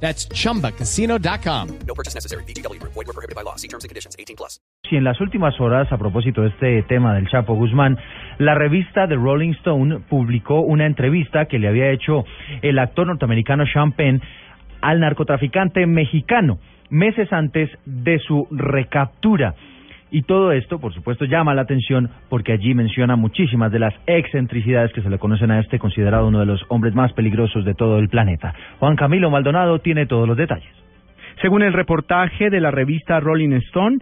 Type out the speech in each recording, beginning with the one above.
That's chumbacasino.com. No purchase necessary. BGW. Void were prohibited by law. See terms and conditions. 18 plus. Y en las últimas horas, a propósito de este tema del Chapo Guzmán, la revista The Rolling Stone publicó una entrevista que le había hecho el actor norteamericano Sean Penn al narcotraficante mexicano meses antes de su recaptura. Y todo esto, por supuesto, llama la atención porque allí menciona muchísimas de las excentricidades que se le conocen a este considerado uno de los hombres más peligrosos de todo el planeta. Juan Camilo Maldonado tiene todos los detalles. Según el reportaje de la revista Rolling Stone,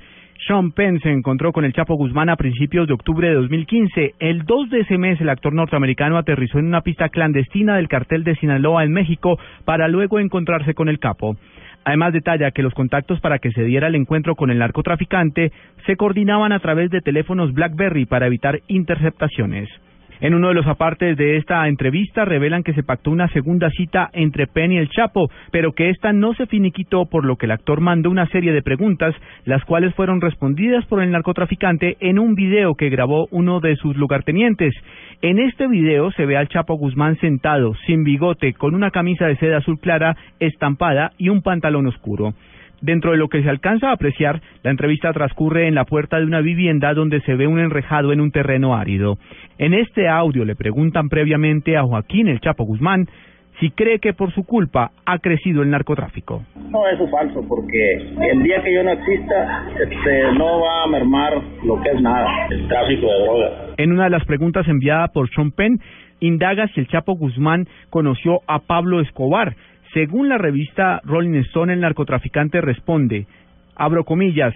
Sean Penn se encontró con el Chapo Guzmán a principios de octubre de 2015. El 2 de ese mes, el actor norteamericano aterrizó en una pista clandestina del cartel de Sinaloa en México para luego encontrarse con el capo. Además detalla que los contactos para que se diera el encuentro con el narcotraficante se coordinaban a través de teléfonos BlackBerry para evitar interceptaciones. En uno de los apartes de esta entrevista revelan que se pactó una segunda cita entre Penn y el Chapo, pero que esta no se finiquitó por lo que el actor mandó una serie de preguntas, las cuales fueron respondidas por el narcotraficante en un video que grabó uno de sus lugartenientes. En este video se ve al Chapo Guzmán sentado, sin bigote, con una camisa de seda azul clara estampada y un pantalón oscuro. Dentro de lo que se alcanza a apreciar, la entrevista transcurre en la puerta de una vivienda donde se ve un enrejado en un terreno árido. En este audio le preguntan previamente a Joaquín el Chapo Guzmán si cree que por su culpa ha crecido el narcotráfico. No, eso es falso, porque el día que yo no exista, este, no va a mermar lo que es nada, el tráfico de drogas. En una de las preguntas enviada por Sean Penn, indaga si el Chapo Guzmán conoció a Pablo Escobar. Según la revista Rolling Stone, el narcotraficante responde, abro comillas,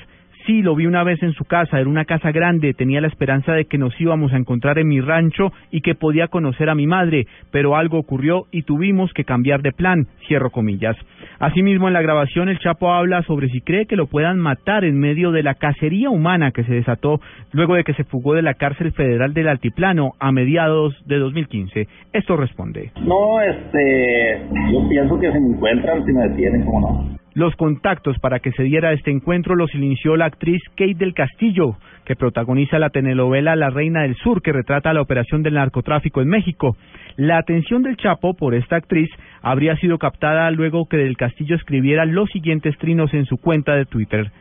sí, lo vi una vez en su casa, era una casa grande, tenía la esperanza de que nos íbamos a encontrar en mi rancho y que podía conocer a mi madre, pero algo ocurrió y tuvimos que cambiar de plan, cierro comillas. Asimismo, en la grabación el Chapo habla sobre si cree que lo puedan matar en medio de la cacería humana que se desató luego de que se fugó de la cárcel federal del Altiplano a mediados de 2015. Esto responde. No, este, yo pienso que si me encuentran, si me detienen, ¿cómo no? Los contactos para que se diera este encuentro los inició la actriz Kate del Castillo, que protagoniza la telenovela La Reina del Sur, que retrata la operación del narcotráfico en México. La atención del Chapo por esta actriz habría sido captada luego que del Castillo escribiera los siguientes trinos en su cuenta de Twitter.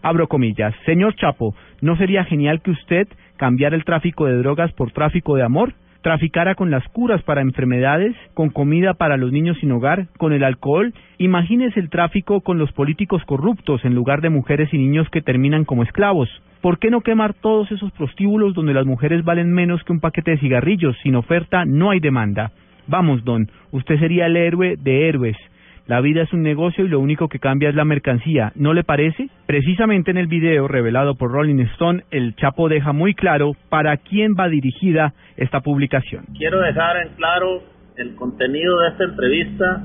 Abro comillas. Señor Chapo, ¿no sería genial que usted cambiara el tráfico de drogas por tráfico de amor? Traficara con las curas para enfermedades, con comida para los niños sin hogar, con el alcohol. Imagínese el tráfico con los políticos corruptos en lugar de mujeres y niños que terminan como esclavos. ¿Por qué no quemar todos esos prostíbulos donde las mujeres valen menos que un paquete de cigarrillos? Sin oferta no hay demanda. Vamos, don, usted sería el héroe de héroes. La vida es un negocio y lo único que cambia es la mercancía, ¿no le parece? Precisamente en el video revelado por Rolling Stone, el Chapo deja muy claro para quién va dirigida esta publicación. Quiero dejar en claro el contenido de esta entrevista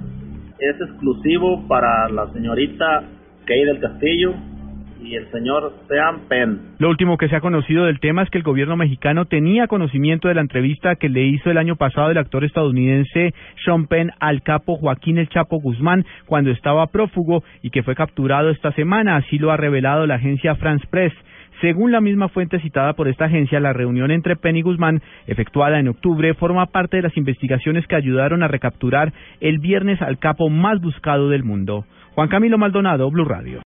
es exclusivo para la señorita Kay del Castillo y el señor Sean Penn. Lo último que se ha conocido del tema es que el gobierno mexicano tenía conocimiento de la entrevista que le hizo el año pasado el actor estadounidense Sean Penn al capo Joaquín El Chapo Guzmán cuando estaba prófugo y que fue capturado esta semana, así lo ha revelado la agencia France Press. Según la misma fuente citada por esta agencia, la reunión entre Penn y Guzmán, efectuada en octubre, forma parte de las investigaciones que ayudaron a recapturar el viernes al capo más buscado del mundo. Juan Camilo Maldonado, Blue Radio.